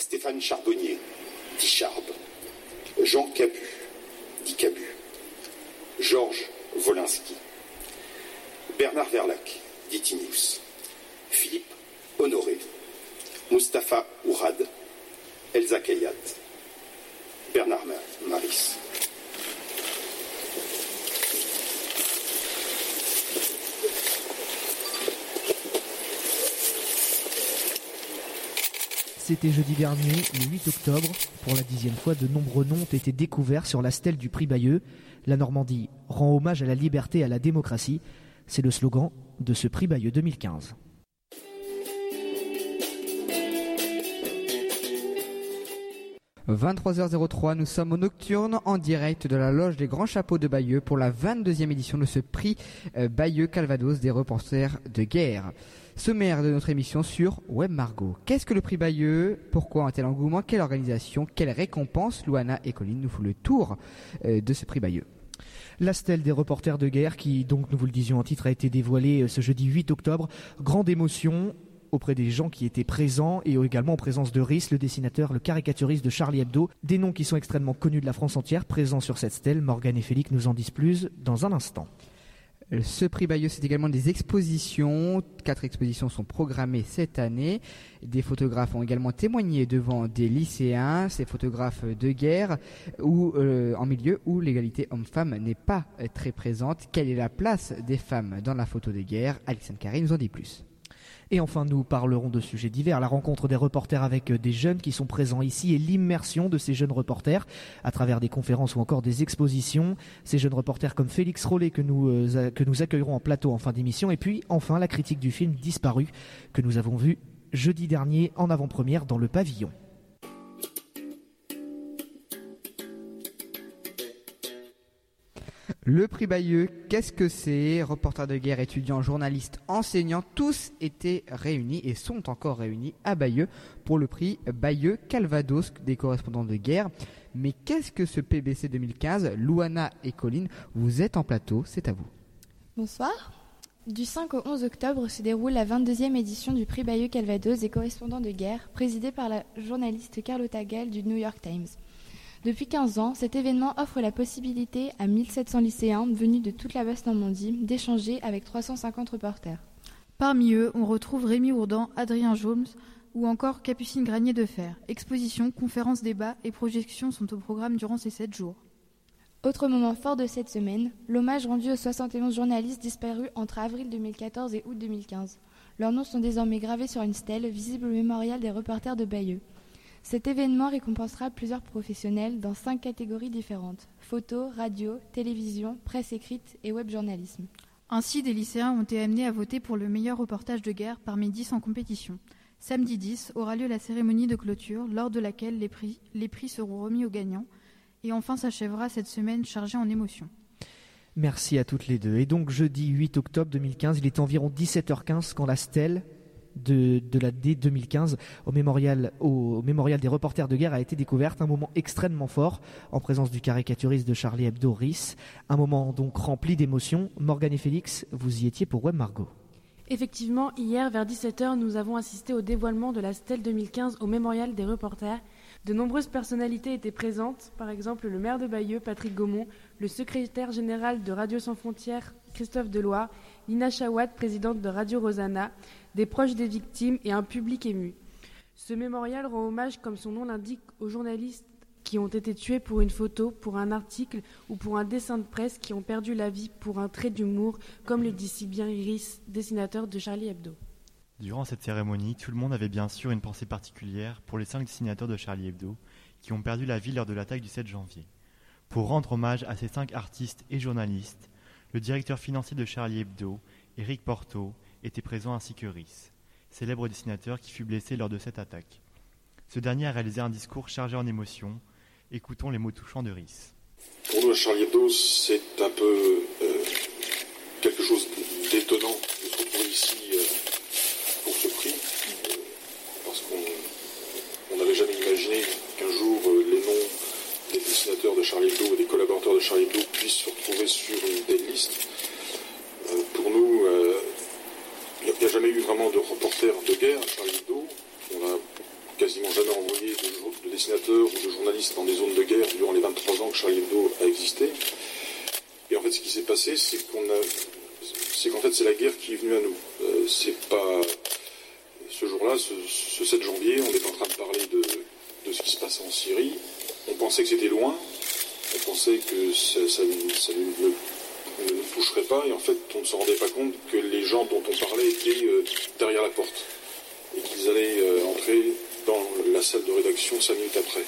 Stéphane Charbonnier, dit Charbe. Jean Cabu, dit Cabu. Georges Wolinski. Bernard Verlac, dit Tinius. Philippe Honoré. Mustapha Ourad. Elsa Kayat. Bernard Maris. C'était jeudi dernier, le 8 octobre. Pour la dixième fois, de nombreux noms ont été découverts sur la stèle du prix Bayeux. La Normandie rend hommage à la liberté et à la démocratie. C'est le slogan de ce prix Bayeux 2015. 23h03, nous sommes au Nocturne en direct de la loge des Grands Chapeaux de Bayeux pour la 22e édition de ce prix euh, Bayeux Calvados des reporters de guerre. Sommaire de notre émission sur Web Margot. Qu'est-ce que le prix Bayeux? Pourquoi un tel engouement? Quelle organisation? Quelle récompense? Louana et Colline nous font le tour euh, de ce prix Bayeux. La stèle des reporters de guerre qui, donc, nous vous le disions en titre, a été dévoilée euh, ce jeudi 8 octobre. Grande émotion auprès des gens qui étaient présents et également en présence de Rhys, le dessinateur, le caricaturiste de Charlie Hebdo. Des noms qui sont extrêmement connus de la France entière, présents sur cette stèle. Morgane et Félix nous en disent plus dans un instant. Ce prix Bayeux, c'est également des expositions. Quatre expositions sont programmées cette année. Des photographes ont également témoigné devant des lycéens, ces photographes de guerre, ou euh, en milieu où l'égalité homme-femme n'est pas très présente. Quelle est la place des femmes dans la photo de guerre Alexandre Carré nous en dit plus. Et enfin, nous parlerons de sujets divers, la rencontre des reporters avec des jeunes qui sont présents ici et l'immersion de ces jeunes reporters à travers des conférences ou encore des expositions. Ces jeunes reporters comme Félix Rollet que nous, euh, que nous accueillerons en plateau en fin d'émission. Et puis enfin, la critique du film Disparu que nous avons vu jeudi dernier en avant-première dans le pavillon. Le prix Bayeux, qu'est-ce que c'est? Reporters de guerre, étudiants, journalistes, enseignants, tous étaient réunis et sont encore réunis à Bayeux pour le prix Bayeux Calvados des correspondants de guerre. Mais qu'est-ce que ce PBC 2015 Louana et Colline, vous êtes en plateau, c'est à vous. Bonsoir. Du 5 au 11 octobre se déroule la 22e édition du prix Bayeux Calvados des correspondants de guerre, présidée par la journaliste Carlotta Gall du New York Times. Depuis 15 ans, cet événement offre la possibilité à 1700 lycéens venus de toute la Basse-Normandie d'échanger avec 350 reporters. Parmi eux, on retrouve Rémi Ourdan, Adrien Jones ou encore Capucine Granier de Fer. Expositions, conférences, débats et projections sont au programme durant ces 7 jours. Autre moment fort de cette semaine, l'hommage rendu aux 71 journalistes disparus entre avril 2014 et août 2015. Leurs noms sont désormais gravés sur une stèle visible au mémorial des reporters de Bayeux. Cet événement récompensera plusieurs professionnels dans cinq catégories différentes photo, radio, télévision, presse écrite et web journalisme. Ainsi, des lycéens ont été amenés à voter pour le meilleur reportage de guerre parmi 10 en compétition. Samedi 10 aura lieu la cérémonie de clôture, lors de laquelle les prix, les prix seront remis aux gagnants. Et enfin s'achèvera cette semaine chargée en émotions. Merci à toutes les deux. Et donc jeudi 8 octobre 2015, il est environ 17h15 quand la stèle de, la D 2015 au mémorial, des reporters de guerre a été découverte. Un moment extrêmement fort en présence du caricaturiste de Charlie Hebdo, Rhys. Un moment donc rempli d'émotions. Morgane et Félix, vous y étiez pour Web Margot. Effectivement, hier vers 17h, nous avons assisté au dévoilement de la stèle 2015 au mémorial des reporters. De nombreuses personnalités étaient présentes, par exemple le maire de Bayeux, Patrick Gaumont, le secrétaire général de Radio Sans Frontières, Christophe Deloy, Lina Chawat, présidente de Radio Rosanna, des proches des victimes et un public ému. Ce mémorial rend hommage, comme son nom l'indique, aux journalistes qui ont été tués pour une photo, pour un article ou pour un dessin de presse qui ont perdu la vie pour un trait d'humour, comme le dit si bien Iris, dessinateur de Charlie Hebdo. Durant cette cérémonie, tout le monde avait bien sûr une pensée particulière pour les cinq dessinateurs de Charlie Hebdo qui ont perdu la vie lors de l'attaque du 7 janvier. Pour rendre hommage à ces cinq artistes et journalistes, le directeur financier de Charlie Hebdo, Eric Porto, était présent ainsi que Rhys, célèbre dessinateur qui fut blessé lors de cette attaque. Ce dernier a réalisé un discours chargé en émotions. Écoutons les mots touchants de Rhys. Pour nous, Charlie Hebdo, c'est un peu euh, quelque chose d'étonnant de se retrouver ici euh, pour ce prix, euh, parce qu'on n'avait jamais imaginé qu'un jour les noms des dessinateurs de Charlie Hebdo et des collaborateurs de Charlie Hebdo puissent se retrouver sur une telle liste. pour nous, il n'y a jamais eu de reporter de guerre à Charlie Hebdo. On a quasiment jamais envoyé de, dessinateurs ou de journalistes dans des zones de guerre durant les 23 ans que Charlie Hebdo a existé. Et en fait, ce qui s'est passé, c'est qu'on a, c'est qu'en fait, c'est la guerre qui est venue à nous. Euh, c'est pas ce jour-là, ce, 7 janvier, on est en train de parler de, de ce qui se passe en Syrie. On pensait que c'était loin. On pensait que ça, ça, ça ne, ne, toucherait pas. Et en fait, on ne se rendait pas compte que les gens dont on parlait étaient euh, derrière la porte et qu'ils allaient euh, entrer dans la salle de rédaction cinq minutes après.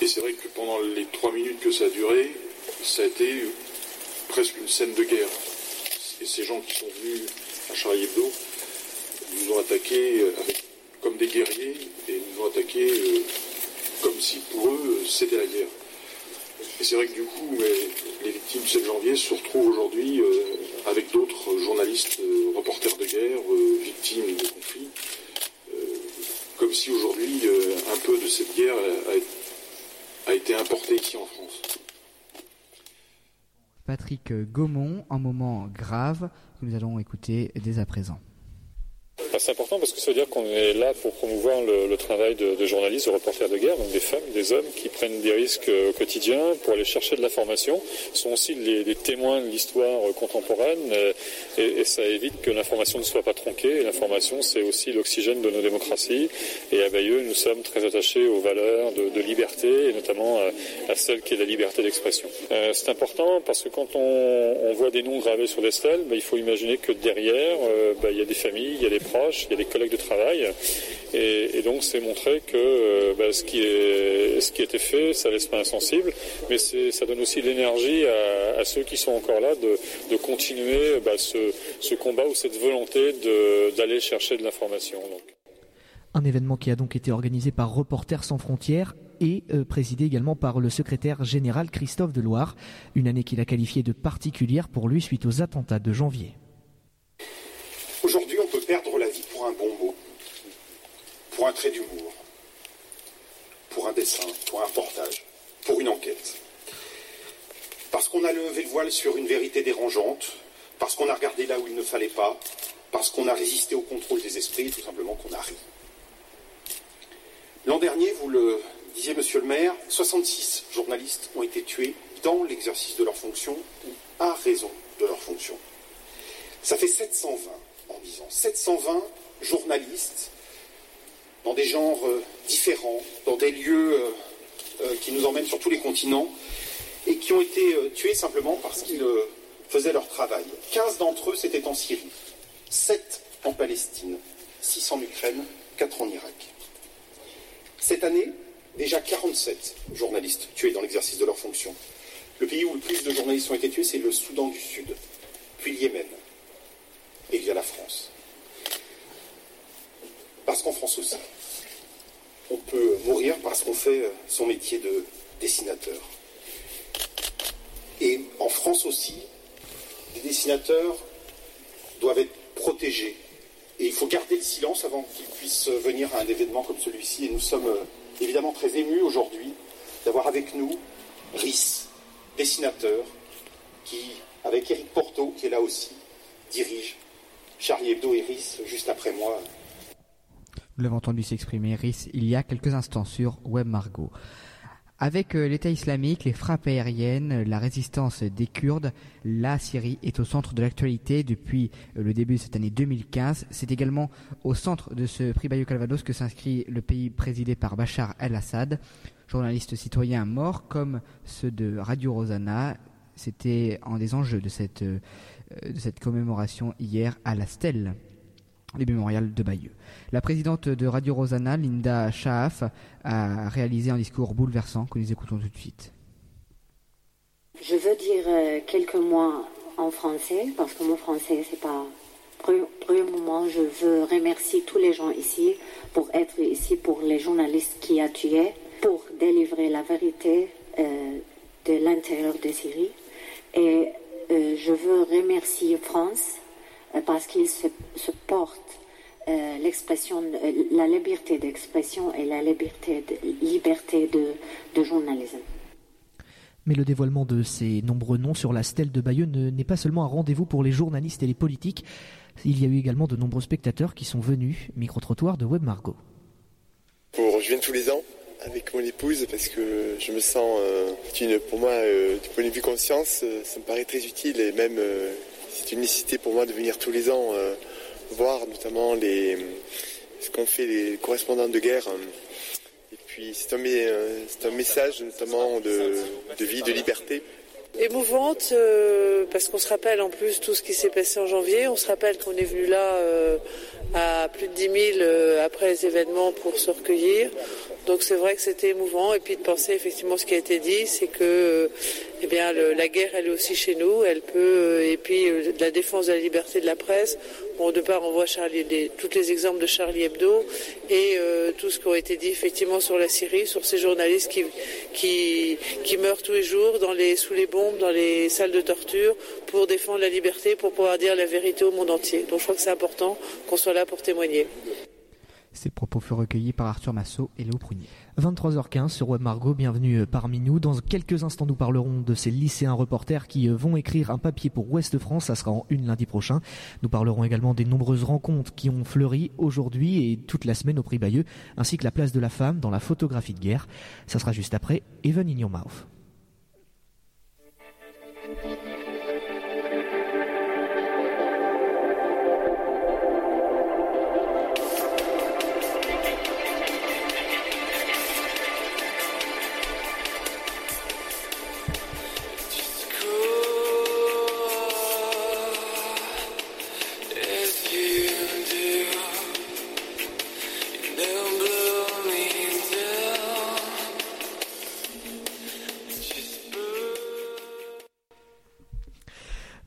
Et c'est vrai que pendant les trois minutes que ça a duré, ça a été presque une scène de guerre. Et ces gens qui sont venus à Charlie Hebdo nous ont attaqués euh, comme des guerriers et nous ont attaqués comme si pour eux c'était la guerre. Et c'est vrai que du coup, les victimes du 7 janvier se retrouvent aujourd'hui avec d'autres journalistes, reporters de guerre, victimes de conflits, comme si aujourd'hui euh, un peu de cette guerre a, été importée ici en France. Patrick Gaumont, un moment grave que nous allons écouter dès à présent. C'est important parce que ça veut dire qu'on est là pour promouvoir le, travail de, journalistes, de reporters de guerre, donc des femmes, des hommes qui prennent des risques euh, au quotidien pour aller chercher de l'information, sont aussi les, témoins de l'histoire euh, contemporaine euh, et, ça évite que l'information ne soit pas tronquée. L'information, c'est aussi l'oxygène de nos démocraties et à Bayeux, nous sommes très attachés aux valeurs de, liberté et notamment à, celle qui est la liberté d'expression. c'est important parce que quand on, voit des noms gravés sur des stèles, bah, il faut imaginer que derrière, bah, il y a des familles, il y a des proches, il y a des collègues de travail. Et, donc c'est montrer que euh, bah, ce, qui est, ce qui a été fait, ça laisse pas insensible, mais ça donne aussi l'énergie à, ceux qui sont encore là de, continuer bah, ce, combat ou cette volonté d'aller chercher de l'information. Un événement qui a donc été organisé par Reporters sans frontières et euh, présidé également par le secrétaire général Christophe Deloire, une année qu'il a qualifiée de particulière pour lui suite aux attentats de janvier. Aujourd'hui, on peut perdre la vie pour un bon mot, pour un trait d'humour, pour un dessin, pour un reportage, pour une enquête. Parce qu'on a levé le voile sur une vérité dérangeante, parce qu'on a regardé là où il ne fallait pas, parce qu'on a résisté au contrôle des esprits, tout simplement qu'on a ri. L'an dernier, vous le disiez, monsieur le maire, 66 journalistes ont été tués dans l'exercice de leur fonction ou à raison de leur fonction. Ça fait 720 en 10 ans. 720 journalistes dans des genres euh, différents, dans des lieux euh, euh, qui nous emmènent sur tous les continents, et qui ont été tués simplement parce qu'ils faisaient leur travail. 15 d'entre eux, c'était en Syrie, 7 en Palestine, 6 en Ukraine, 4 en Irak. Cette année, déjà 47 journalistes tués dans l'exercice de leur fonction. Le pays où le plus de journalistes ont été tués, c'est le Soudan du Sud, puis le Yémen, et via la France. Parce qu'en France aussi, on peut mourir parce qu'on fait son métier de dessinateur. Et en France aussi, les dessinateurs doivent être protégés. Et il faut garder le silence avant qu'ils puissent venir à un événement comme celui-ci. Et nous sommes euh, évidemment très émus aujourd'hui d'avoir avec nous Rhys, dessinateur, qui, avec Eric Porto, qui est là aussi, dirige Charlie Hebdo et Rhys juste après moi. Nous l'avons entendu s'exprimer il y a quelques instants sur Web Margot. Avec euh, l'État islamique, les frappes aériennes, la résistance des Kurdes, la Syrie est au centre de l'actualité depuis euh, le début de cette année 2015. C'est également au centre de ce prix Bayeux Calvados que s'inscrit le pays présidé par Bachar el-Assad, journaliste citoyen mort comme ceux de Radio Rosanna. C'était un des enjeux de cette euh, de cette commémoration hier à la Stèle du mémorial de Bayeux. La présidente de Radio Rosanna, Linda Schaaf, a réalisé un discours bouleversant que nous écoutons tout de suite. Je veux dire euh, quelques mots en français parce que mon français c'est pas premier moment je veux remercier tous les gens ici pour être ici pour les journalistes qui a tué pour délivrer la vérité euh, de l'intérieur de Syrie et euh, je veux remercier France parce qu'il se, porte euh, l'expression, la liberté d'expression et la liberté de, liberté de, journalisme. Mais le dévoilement de ces nombreux noms sur la stèle de Bayeux n'est pas seulement un rendez-vous pour les journalistes et les politiques. Il y a eu également de nombreux spectateurs qui sont venus. Micro-trottoir de Web Margot. bon, je viens tous les ans avec mon épouse parce que je me sens, une, pour moi, du point de vue conscience, ça me paraît très utile et même c'est une nécessité pour moi de venir tous les ans voir notamment les, ce qu'ont fait les correspondants de guerre. Et puis c'est un, un, message notamment de, vie, de liberté. Émouvante euh, parce qu'on se rappelle en plus tout ce qui s'est passé en janvier. On se rappelle qu'on est venu là euh, à plus de 10 000 euh, après les événements pour se recueillir. Donc c'est vrai que c'était émouvant et puis de penser effectivement ce qui a été dit, c'est que eh bien la guerre elle est aussi chez nous, elle peut et puis la défense de la liberté de la presse. Bon, de part on voit Charlie, tous les exemples de Charlie Hebdo et tout ce qui a été dit effectivement sur la Syrie, sur ces journalistes qui meurent tous les jours sous les bombes, dans les salles de torture pour défendre la liberté, pour pouvoir dire la vérité au monde entier. Donc je crois que c'est important qu'on soit là pour témoigner. Ces propos furent recueillis par Arthur Massot et Léo Prunier. 23h15 sur Web Margot, bienvenue euh, parmi nous. Dans quelques instants, nous parlerons de ces lycéens reporters qui euh, vont écrire un papier pour Ouest France. Ça sera en une lundi prochain. Nous parlerons également des nombreuses rencontres qui ont fleuri aujourd'hui et toute la semaine au Prix Bayeux, ainsi que la place de la femme dans la photographie de guerre. Ça sera juste après Even in Your Mouth.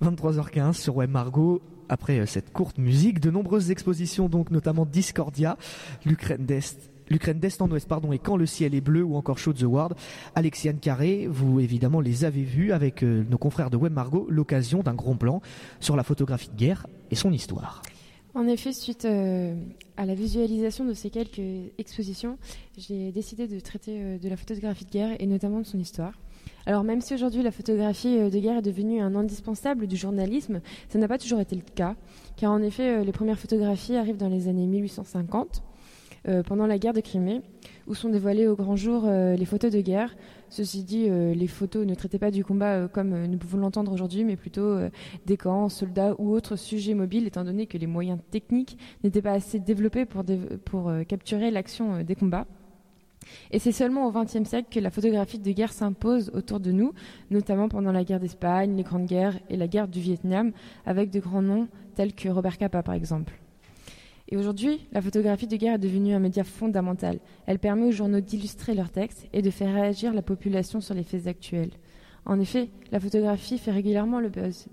23h15 sur Web Margot. Après euh, cette courte musique, de nombreuses expositions, donc notamment Discordia, l'Ukraine d'Est, en Ouest, pardon, et Quand le ciel est bleu ou encore Show the World. Alexiane Carré, vous évidemment les avez vus avec euh, nos confrères de Web Margot, l'occasion d'un grand plan sur la photographie de guerre et son histoire. En effet, suite euh, à la visualisation de ces quelques expositions, j'ai décidé de traiter de la photographie de guerre et notamment de son histoire. Alors même si aujourd'hui la photographie euh, de guerre est devenue un indispensable du journalisme, ça n'a pas toujours été le cas, car en effet euh, les premières photographies arrivent dans les années 1850, euh, pendant la guerre de Crimée, où sont dévoilées au grand jour les photos de guerre. Ceci dit, les photos ne traitaient pas du combat comme nous pouvons l'entendre aujourd'hui, mais plutôt des camps, soldats ou autres sujets mobiles, étant donné que les moyens techniques n'étaient pas assez développés pour, pour capturer l'action des combats. Et c'est seulement au XXe siècle que la photographie de guerre s'impose autour de nous, notamment pendant la guerre d'Espagne, les grandes guerres et la guerre du Vietnam, avec de grands noms tels que Robert Capa par exemple. Et aujourd'hui, la photographie de guerre est devenue un média fondamental. Elle permet aux journaux d'illustrer leurs textes et de faire réagir la population sur les faits actuels. En effet, la photographie fait régulièrement le buzz.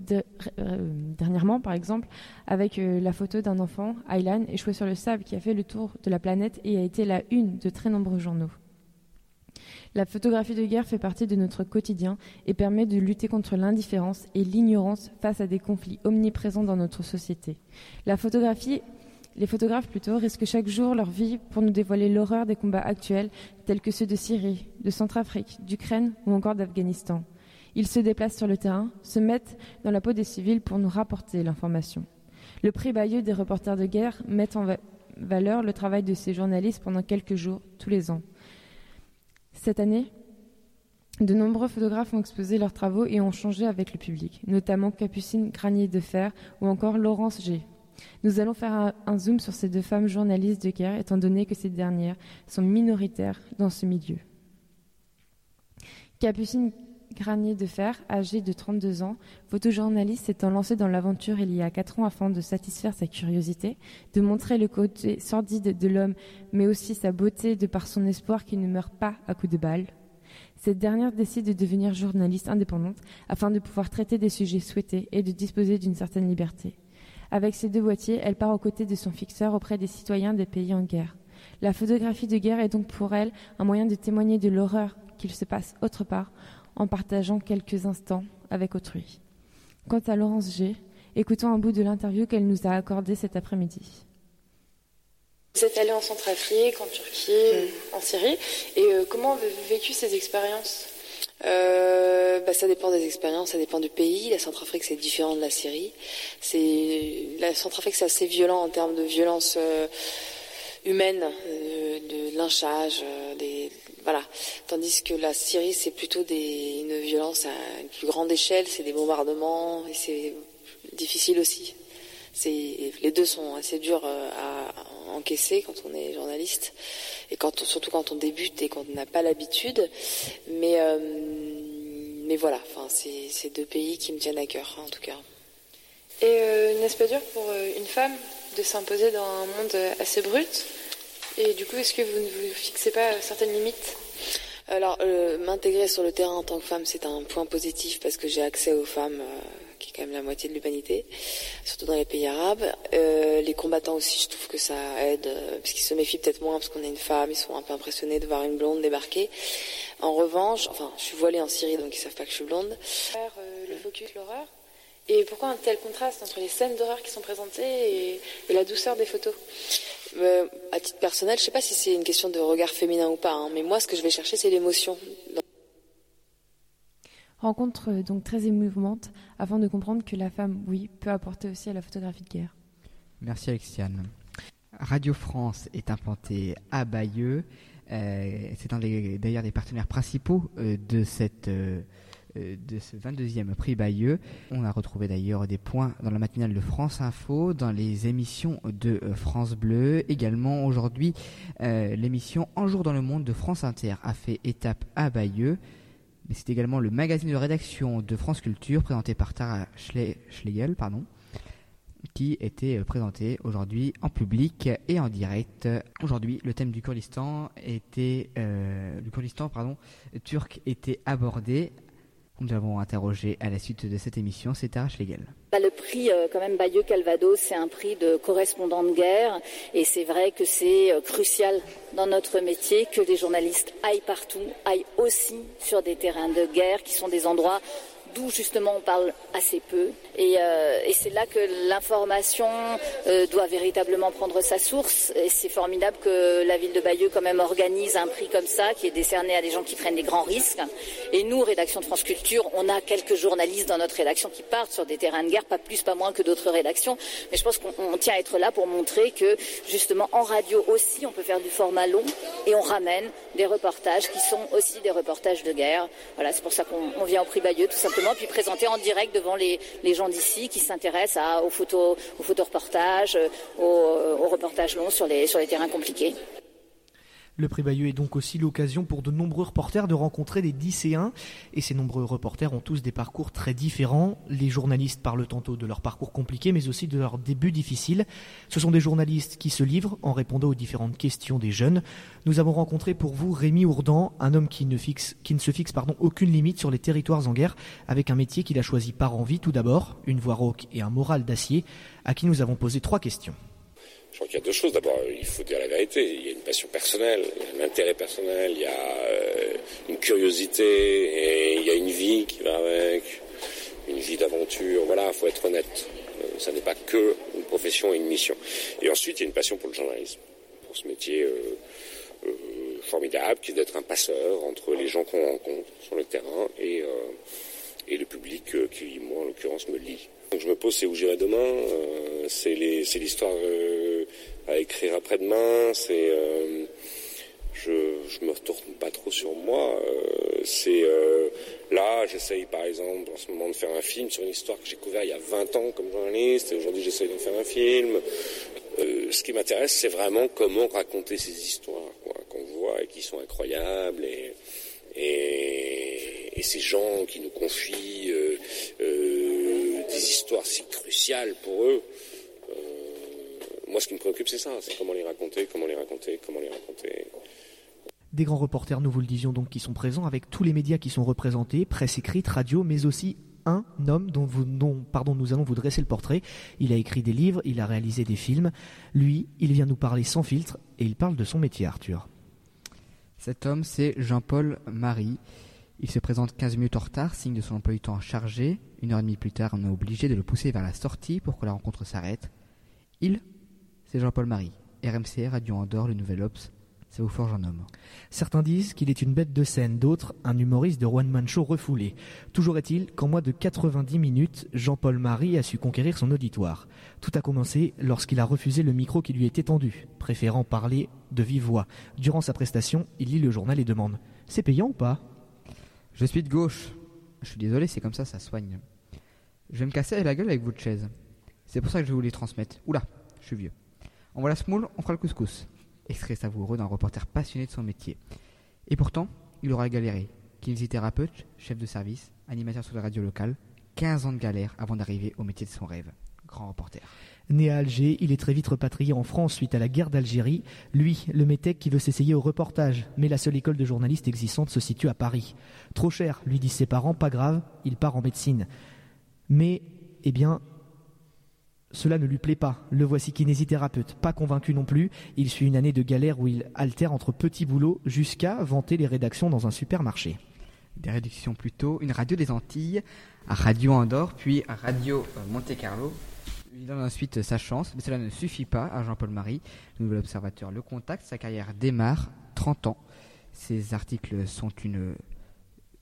Euh, dernièrement, par exemple, avec euh, la photo d'un enfant, Aylan, échoué sur le sable, qui a fait le tour de la planète et a été la une de très nombreux journaux. La photographie de guerre fait partie de notre quotidien et permet de lutter contre l'indifférence et l'ignorance face à des conflits omniprésents dans notre société. La photographie les photographes plutôt risquent chaque jour leur vie pour nous dévoiler l'horreur des combats actuels tels que ceux de Syrie, de Centrafrique, d'Ukraine ou encore d'Afghanistan. Ils se déplacent sur le terrain, se mettent dans la peau des civils pour nous rapporter l'information. Le prix Bayeux des reporters de guerre met en valeur le travail de ces journalistes pendant quelques jours, tous les ans. Cette année, de nombreux photographes ont exposé leurs travaux et ont changé avec le public, notamment Capucine Granier de Fer ou encore Laurence G. Nous allons faire un, zoom sur ces deux femmes journalistes de guerre, étant donné que ces dernières sont minoritaires dans ce milieu. Capucine Granier de Fer, âgé de 32 ans, photojournaliste s'étant lancé dans l'aventure il y a 4 ans afin de satisfaire sa curiosité, de montrer le côté sordide de l'homme, mais aussi sa beauté de par son espoir qu'il ne meurt pas à coups de balle. Cette dernière décide de devenir journaliste indépendante afin de pouvoir traiter des sujets souhaités et de disposer d'une certaine liberté. Avec ses deux boîtiers, elle part aux côtés de son fixeur auprès des citoyens des pays en guerre. La photographie de guerre est donc pour elle un moyen de témoigner de l'horreur qu'il se passe autre part, en partageant quelques instants avec autrui. Quant à Laurence G, écoutons un bout de l'interview qu'elle nous a accordée cet après-midi. Vous êtes allée en Centrafrique, en Turquie, mm. en Syrie, et euh, comment avez-vous vécu ces expériences? Euh, bah, ça dépend des expériences, ça dépend du pays. La Centrafrique c'est différent de la Syrie. C'est la Centrafrique c'est assez violent en termes de violence euh, humaine, de lynchage, des voilà. Tandis que la Syrie, c'est plutôt des, une violence à une plus grande échelle, c'est des bombardements et c'est difficile aussi. Les deux sont assez durs à encaisser quand on est journaliste et surtout quand on débute et qu'on n'a pas l'habitude. Mais mais voilà, c'est deux pays qui me tiennent à cœur en tout cas. Et euh, n'est-ce pas dur pour euh, une femme de s'imposer dans un monde assez brut Et du coup, est-ce que vous ne vous fixez pas certaines limites? Alors, euh, m'intégrer sur le terrain en tant que femme, c'est un point positif parce que j'ai accès aux femmes, qui est quand même la moitié de l'humanité, surtout dans les pays arabes. les combattants aussi, je trouve que ça aide, parce qu'ils se méfient peut-être moins parce qu'on est une femme, ils sont un peu impressionnés de voir une blonde débarquer. En revanche, enfin, je suis voilée en Syrie, donc ils savent pas que je suis blonde. Faire le focus, l'horreur et pourquoi un tel contraste entre les scènes d'horreur qui sont présentées et, la douceur des photos euh, À titre personnel, je ne sais pas si c'est une question de regard féminin ou pas, hein, mais moi, ce que je vais chercher, c'est l'émotion. Rencontre euh, donc très émouvante afin de comprendre que la femme, oui, peut apporter aussi à la photographie de guerre. Merci Alexiane. Radio France est implantée à Bayeux. Euh, c'est un d'ailleurs des partenaires principaux de cette euh, de ce 22e prix Bayeux. On a retrouvé d'ailleurs des points dans la matinale de France Info, dans les émissions de euh, France Bleu. Également aujourd'hui, euh, l'émission Un jour dans le monde de France Inter a fait étape à Bayeux. Mais c'est également le magazine de rédaction de France Culture présenté par Tara Schlegel, pardon, qui était présenté aujourd'hui en public et en direct. Aujourd'hui, le thème du Kurdistan était, Kurdistan pardon, turc était abordé nous avons interrogé à la suite de cette émission, c'est Tara Schlegel. Bah, le prix, euh, quand même, Bayeux Calvados, c'est un prix de correspondant de guerre. Et c'est vrai que c'est euh, crucial dans notre métier que les journalistes aillent partout, aillent aussi sur des terrains de guerre qui sont des endroits d'où justement on parle assez peu. Et, euh, c'est là que l'information euh, doit véritablement prendre sa source. Et c'est formidable que la ville de Bayeux quand même organise un prix comme ça, qui est décerné à des gens qui prennent des grands risques. Et nous, rédaction de France Culture, on a quelques journalistes dans notre rédaction qui partent sur des terrains de guerre, pas plus, pas moins que d'autres rédactions. Mais je pense qu'on tient à être là pour montrer que justement en radio aussi, on peut faire du format long et on ramène des reportages qui sont aussi des reportages de guerre. Voilà, c'est pour ça qu'on vient au prix Bayeux, tout simplement puis présenter en direct devant les, gens d'ici qui s'intéressent aux photos, aux photoreportages, euh, aux, aux reportages longs les, sur les terrains compliqués. Le prix Bayeux est donc aussi l'occasion pour de nombreux reporters de rencontrer des lycéens. Et ces nombreux reporters ont tous des parcours très différents. Les journalistes parlent tantôt de leur parcours compliqué, mais aussi de leur début difficile. Ce sont des journalistes qui se livrent en répondant aux différentes questions des jeunes. Nous avons rencontré pour vous Rémi Ourdan, un homme qui ne, qui ne se fixe pardon, aucune limite sur les territoires en guerre, avec un métier qu'il a choisi par envie tout d'abord, une voix rauque et un moral d'acier, à qui nous avons posé trois questions. Je crois qu'il y a deux choses. D'abord, il faut dire la vérité. Il y a une passion personnelle, un intérêt personnel, il y a euh, une curiosité et il y a une vie qui va avec, une vie d'aventure. Voilà, il faut être honnête. Euh, ça n'est pas que une profession et une mission. Et ensuite, il y a une passion pour le journalisme, pour ce métier euh, formidable qui est d'être un passeur entre les gens qu'on rencontre sur le terrain et, et le public qui, moi, en l'occurrence, me lit. Je me pose, c'est où j'irai demain. c'est l'histoire à écrire après-demain. C'est euh, je, je me retourne pas trop sur moi. Euh, c'est euh, là, j'essaye par exemple en ce moment de faire un film sur une histoire que j'ai couverte il y a 20 ans comme journaliste, et aujourd'hui j'essaye de faire un film. ce qui m'intéresse, c'est vraiment comment raconter ces histoires qu'on voit et qui sont incroyables et, ces gens qui nous confient pour eux moi, ce qui me préoccupe, c'est ça. C'est comment les raconter, comment les raconter, comment les raconter. Des grands reporters, nous vous le disions donc, qui sont présents avec tous les médias qui sont représentés, presse écrite, radio, mais aussi un homme dont, vous, pardon, nous allons vous dresser le portrait. Il a écrit des livres, il a réalisé des films. Lui, il vient nous parler sans filtre et il parle de son métier, Arthur. Cet homme, c'est Jean-Paul Marie. Il se présente 15 minutes en retard, signe de son emploi du temps chargé. Une heure et demie plus tard, on est obligé de le pousser vers la sortie pour que la rencontre s'arrête. Il c'est Jean-Paul Marie, RMC, Radio Andorre, le Nouvel Ops, Ça vous forge un homme. Certains disent qu'il est une bête de scène, d'autres un humoriste de one-man show refoulé. Toujours est-il qu'en moins de 90 minutes, Jean-Paul Marie a su conquérir son auditoire. Tout a commencé lorsqu'il a refusé le micro qui lui était tendu, préférant parler de vive voix. Durant sa prestation, il lit le journal et demande C'est payant ou pas? Je suis de gauche. Je suis désolé, c'est comme ça, ça soigne. Je vais me casser la gueule avec votre chaise. C'est pour ça que je vais vous les transmettre. Oula, je suis vieux. On voit la smoule, on fera le couscous extrait savoureux d'un reporter passionné de son métier. Et pourtant, il aura galéré. Kinésithérapeute, chef de service, animateur sur la radio locale, 15 ans de galère avant d'arriver au métier de son rêve. Grand reporter. Né à Alger, il est très vite repatrié en France suite à la guerre d'Algérie. Lui, le métèque qui veut s'essayer au reportage, mais la seule école de journalistes existante se situe à Paris. Trop cher, lui disent ses parents, pas grave, il part en médecine. Mais, eh bien, cela ne lui plaît pas. Le voici kinésithérapeute, pas convaincu non plus. Il suit une année de galère où il altère entre petits boulots jusqu'à vanter les rédactions dans un supermarché. Des réductions plutôt, une radio des Antilles, à Radio Andorre, puis à Radio euh, Monte Carlo. Il donne ensuite sa chance, mais cela ne suffit pas à Jean-Paul Marie, le nouvel observateur. Le contact, sa carrière démarre, 30 ans. Ses articles sont une,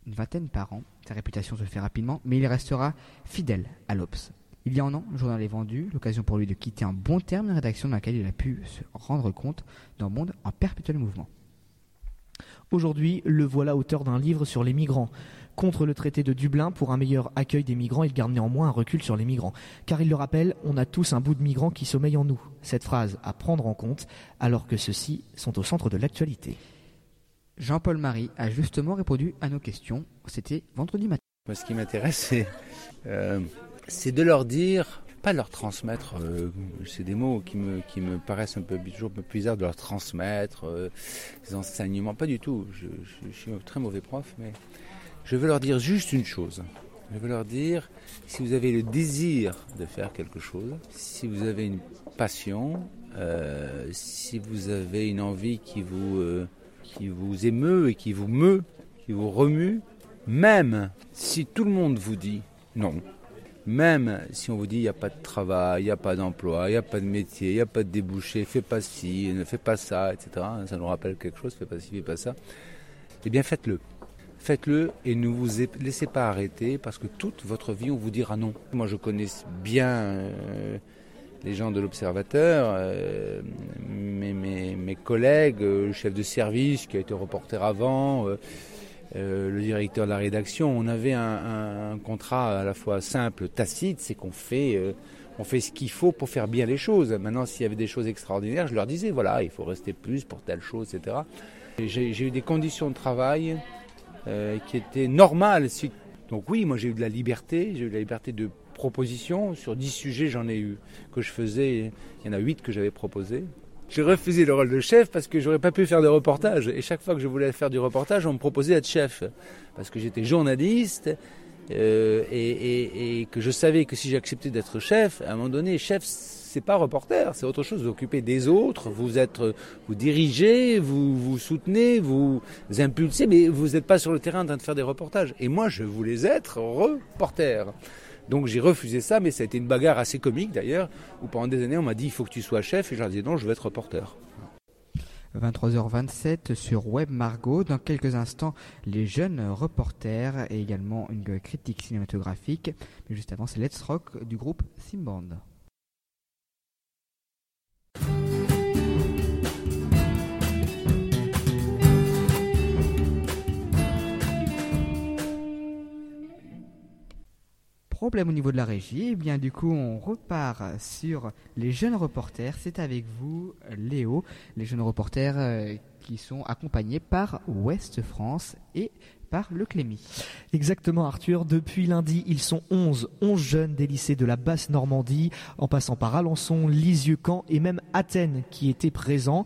une vingtaine par an. Sa réputation se fait rapidement, mais il restera fidèle à l'Obs. Il y a un an, le journal est vendu, l'occasion pour lui de quitter un bon terme une rédaction dans laquelle il a pu se rendre compte d'un monde en perpétuel mouvement. Aujourd'hui, le voilà auteur d'un livre sur les migrants. Contre le traité de Dublin, pour un meilleur accueil des migrants, il garde néanmoins un recul sur les migrants. Car il le rappelle, on a tous un bout de migrant qui sommeille en nous. Cette phrase à prendre en compte, alors que ceux-ci sont au centre de l'actualité. Jean-Paul Marie a justement répondu à nos questions. C'était vendredi matin. Moi, ce qui m'intéresse, c'est euh, c'est de leur dire, pas de leur transmettre, euh, c'est des mots qui me, qui me paraissent un peu, toujours un peu bizarres, de leur transmettre euh, des enseignements, pas du tout. Je, suis un très mauvais prof, mais je veux leur dire juste une chose. Je veux leur dire, si vous avez le désir de faire quelque chose, si vous avez une passion, euh, si vous avez une envie qui vous, qui vous émeut et qui vous meut, qui vous remue, même si tout le monde vous dit non, même si on vous dit il n'y a pas de travail, il n'y a pas d'emploi, il n'y a pas de métier, il n'y a pas de débouché, fais pas ci, ne fais pas ça, etc. Ça nous rappelle quelque chose, fais pas ci, fais pas ça. Eh bien faites-le. Faites-le et ne vous laissez pas arrêter parce que toute votre vie on vous dira non. Moi je connais bien euh, les gens de l'Observateur, euh, mes, collègues, euh, le chef de service qui a été reporter avant. Euh, le directeur de la rédaction, on avait un, contrat à la fois simple, tacite, c'est qu'on fait, on fait ce qu'il faut pour faire bien les choses. Maintenant, s'il y avait des choses extraordinaires, je leur disais, voilà, il faut rester plus pour telle chose, etc. J'ai eu des conditions de travail euh, qui étaient normales. Donc oui, moi j'ai eu de la liberté, j'ai eu de la liberté de proposition. Sur dix sujets, j'en ai eu que je faisais, il y en a huit que j'avais proposés. J'ai refusé le rôle de chef parce que j'aurais pas pu faire de reportage. Et chaque fois que je voulais faire du reportage, on me proposait d'être chef. Parce que j'étais journaliste euh, et, que je savais que si j'acceptais d'être chef, à un moment donné, chef, c'est pas reporter, c'est autre chose. Vous occupez des autres, vous êtes, vous dirigez, vous vous soutenez, vous impulsez, mais vous n'êtes pas sur le terrain en train de faire des reportages. Et moi, je voulais être reporter. Donc j'ai refusé ça, mais ça a été une bagarre assez comique d'ailleurs, où pendant des années on m'a dit il faut que tu sois chef, et je leur disais non, je veux être reporter. 23h27 sur Web Margot. Dans quelques instants, les jeunes reporters et également une critique cinématographique. Mais juste avant, c'est Let's Rock du groupe Simband. Problème au niveau de la régie. Et eh bien du coup, on repart sur les jeunes reporters. C'est avec vous, Léo, les jeunes reporters euh, qui sont accompagnés par Ouest France et par le Clémy. Exactement Arthur, depuis lundi ils sont 11, 11 jeunes des lycées de la basse Normandie, en passant par Alençon, Lisieux, Caen et même Athènes qui étaient présents.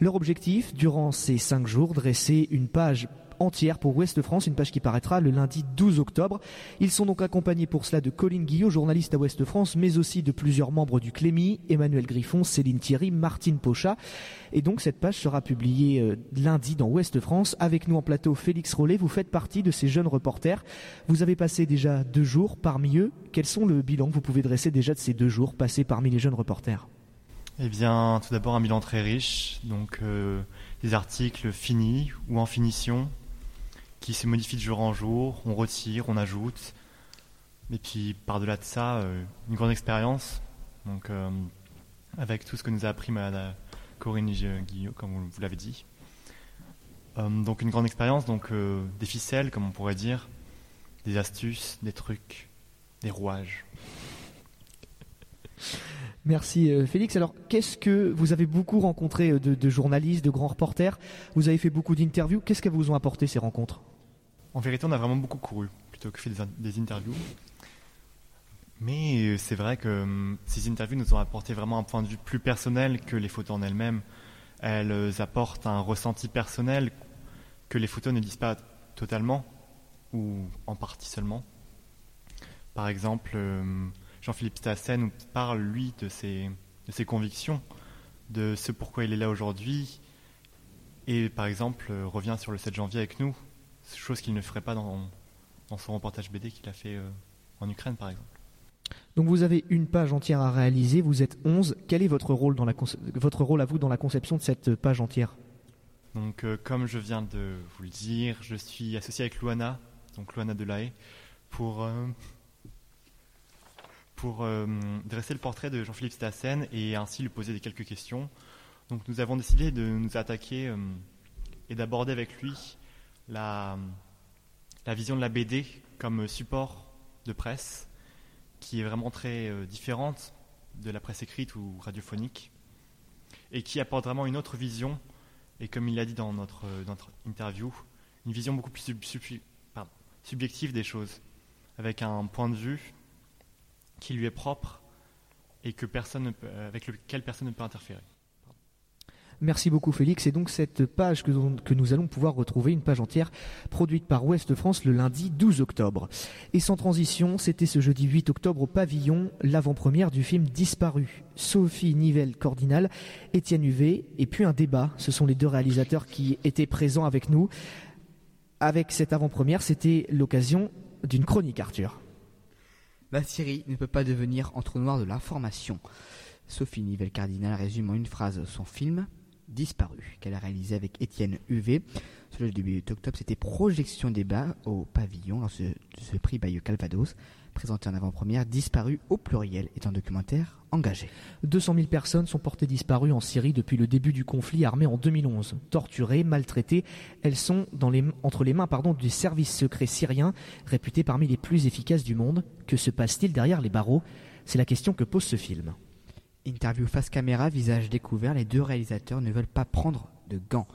Leur objectif, durant ces 5 jours, dresser une page entière pour Ouest France, une page qui paraîtra le lundi 12 octobre. Ils sont donc accompagnés pour cela de Colin Guillot, journaliste à Ouest France, mais aussi de plusieurs membres du Clémy, Emmanuel Griffon, Céline Thierry, Martine Pochat. Et donc cette page sera publiée euh, lundi dans Ouest France. Avec nous en plateau, Félix Rollet, vous faites partie de ces jeunes reporters. Vous avez passé déjà deux jours parmi eux. Quels sont le bilan que vous pouvez dresser déjà de ces deux jours passés parmi les jeunes reporters? Eh bien, tout d'abord un bilan très riche. Donc, euh, des articles finis ou en finition qui se modifient de jour en jour. On retire, on ajoute. Et puis par-delà de ça, euh, une grande expérience. Donc euh, avec tout ce que nous a appris Madame Corinne Guillot, comme vous l'avez dit. Euh, donc une grande expérience, donc des ficelles, comme on pourrait dire, des astuces, des trucs, des rouages. Merci Félix. Alors, qu'est-ce que vous avez beaucoup rencontré euh, de, journalistes, de grands reporters? Vous avez fait beaucoup d'interviews. Qu'est-ce qu'elles vous ont apporté ces rencontres? En vérité, on a vraiment beaucoup couru plutôt que fait des, interviews. Mais euh, c'est vrai que hum, ces interviews nous ont apporté vraiment un point de vue plus personnel que les photos en elles-mêmes. Elles apportent un ressenti personnel que les photos ne disent pas totalement ou en partie seulement. Par exemple, hum, Jean-Philippe Stassen parle, lui, de ses, de ses convictions, de ce pourquoi il est là aujourd'hui, et par exemple euh, revient sur le 7 janvier avec nous, chose qu'il ne ferait pas dans, dans son reportage BD qu'il a fait euh, en Ukraine, par exemple. Donc vous avez une page entière à réaliser, vous êtes 11. Quel est votre rôle, dans la votre rôle à vous dans la conception de cette page entière? Donc euh, comme je viens de vous le dire, je suis associé avec Luana, donc Luana Delahaye, pour pour euh, dresser le portrait de Jean-Philippe Stassen et ainsi lui poser des quelques questions. Donc nous avons décidé de nous attaquer et d'aborder avec lui la, la, vision de la BD comme support de presse qui est vraiment très euh, différente de la presse écrite ou radiophonique et qui apporte vraiment une autre vision et comme il l'a dit dans notre, notre, interview, une vision beaucoup plus subjective des choses avec un point de vue qui lui est propre et que personne avec lequel personne ne peut interférer. Merci beaucoup Félix. Et donc cette page que, nous allons pouvoir retrouver, une page entière produite par Ouest France le lundi 12 octobre. Et sans transition, c'était ce jeudi 8 octobre au pavillon, l'avant-première du film Disparu. Sophie Nivelle Cordinal, Étienne Huvé et puis un débat. Ce sont les deux réalisateurs qui étaient présents avec nous. Avec cette avant-première, c'était l'occasion d'une chronique Arthur. La Syrie ne peut pas devenir entre noir de l'information. Sophie Nivelle-Cardinal résume en une phrase son film Disparu, qu'elle a réalisé avec Étienne UV. Sur le début octobre, c'était projection débat au pavillon lors de ce prix Bayeux Calvados présenté en avant-première, disparu au pluriel, est un documentaire engagé. 200 000 personnes sont portées disparues en Syrie depuis le début du conflit armé en 2011. Torturées, maltraitées, elles sont dans entre les mains pardon, du service secret syrien, réputé parmi les plus efficaces du monde. Que se passe-t-il derrière les barreaux? C'est la question que pose ce film. Interview face caméra, visage découvert, les deux réalisateurs ne veulent pas prendre de gants.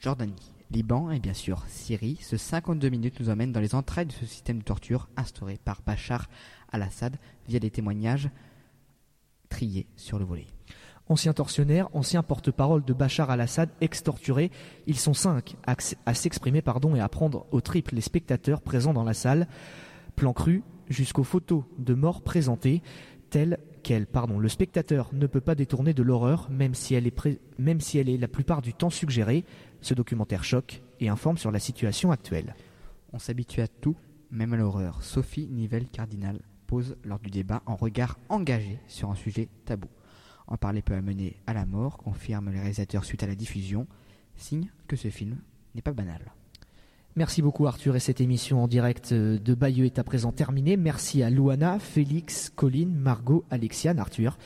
Jordanie, Liban et bien sûr Syrie, ce 52 minutes nous emmène dans les entrailles de ce système de torture instauré par Bachar al-Assad via des témoignages triés sur le volet. Anciens tortionnaires, anciens porte-parole de Bachar al-Assad, ex-torturés, ils sont cinq à, s'exprimer pardon, et à prendre au triple les spectateurs présents dans la salle. Plan cru jusqu'aux photos de morts présentées, telles le spectateur ne peut pas détourner de l'horreur, même, si elle est même si elle est la plupart du temps suggérée. Ce documentaire choque et informe sur la situation actuelle. On s'habitue à tout, même à l'horreur. Sophie Nivelle-Cardinal pose lors du débat un regard engagé sur un sujet tabou. En parler peut amener à la mort, confirment les réalisateurs suite à la diffusion, signe que ce film n'est pas banal. Merci beaucoup Arthur et cette émission en direct de Bayeux est à présent terminée. Merci à Louana, Félix, Colline, Margot, Alexiane, Arthur.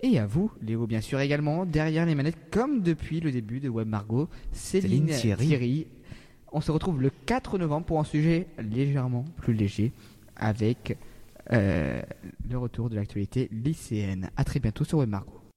Et à vous, Léo, bien sûr, également, derrière les manettes, comme depuis le début de Web Margot, Céline, Thierry. On se retrouve le 4 novembre pour un sujet légèrement plus léger, avec euh, le retour de l'actualité lycéenne. A très bientôt sur Web Margot.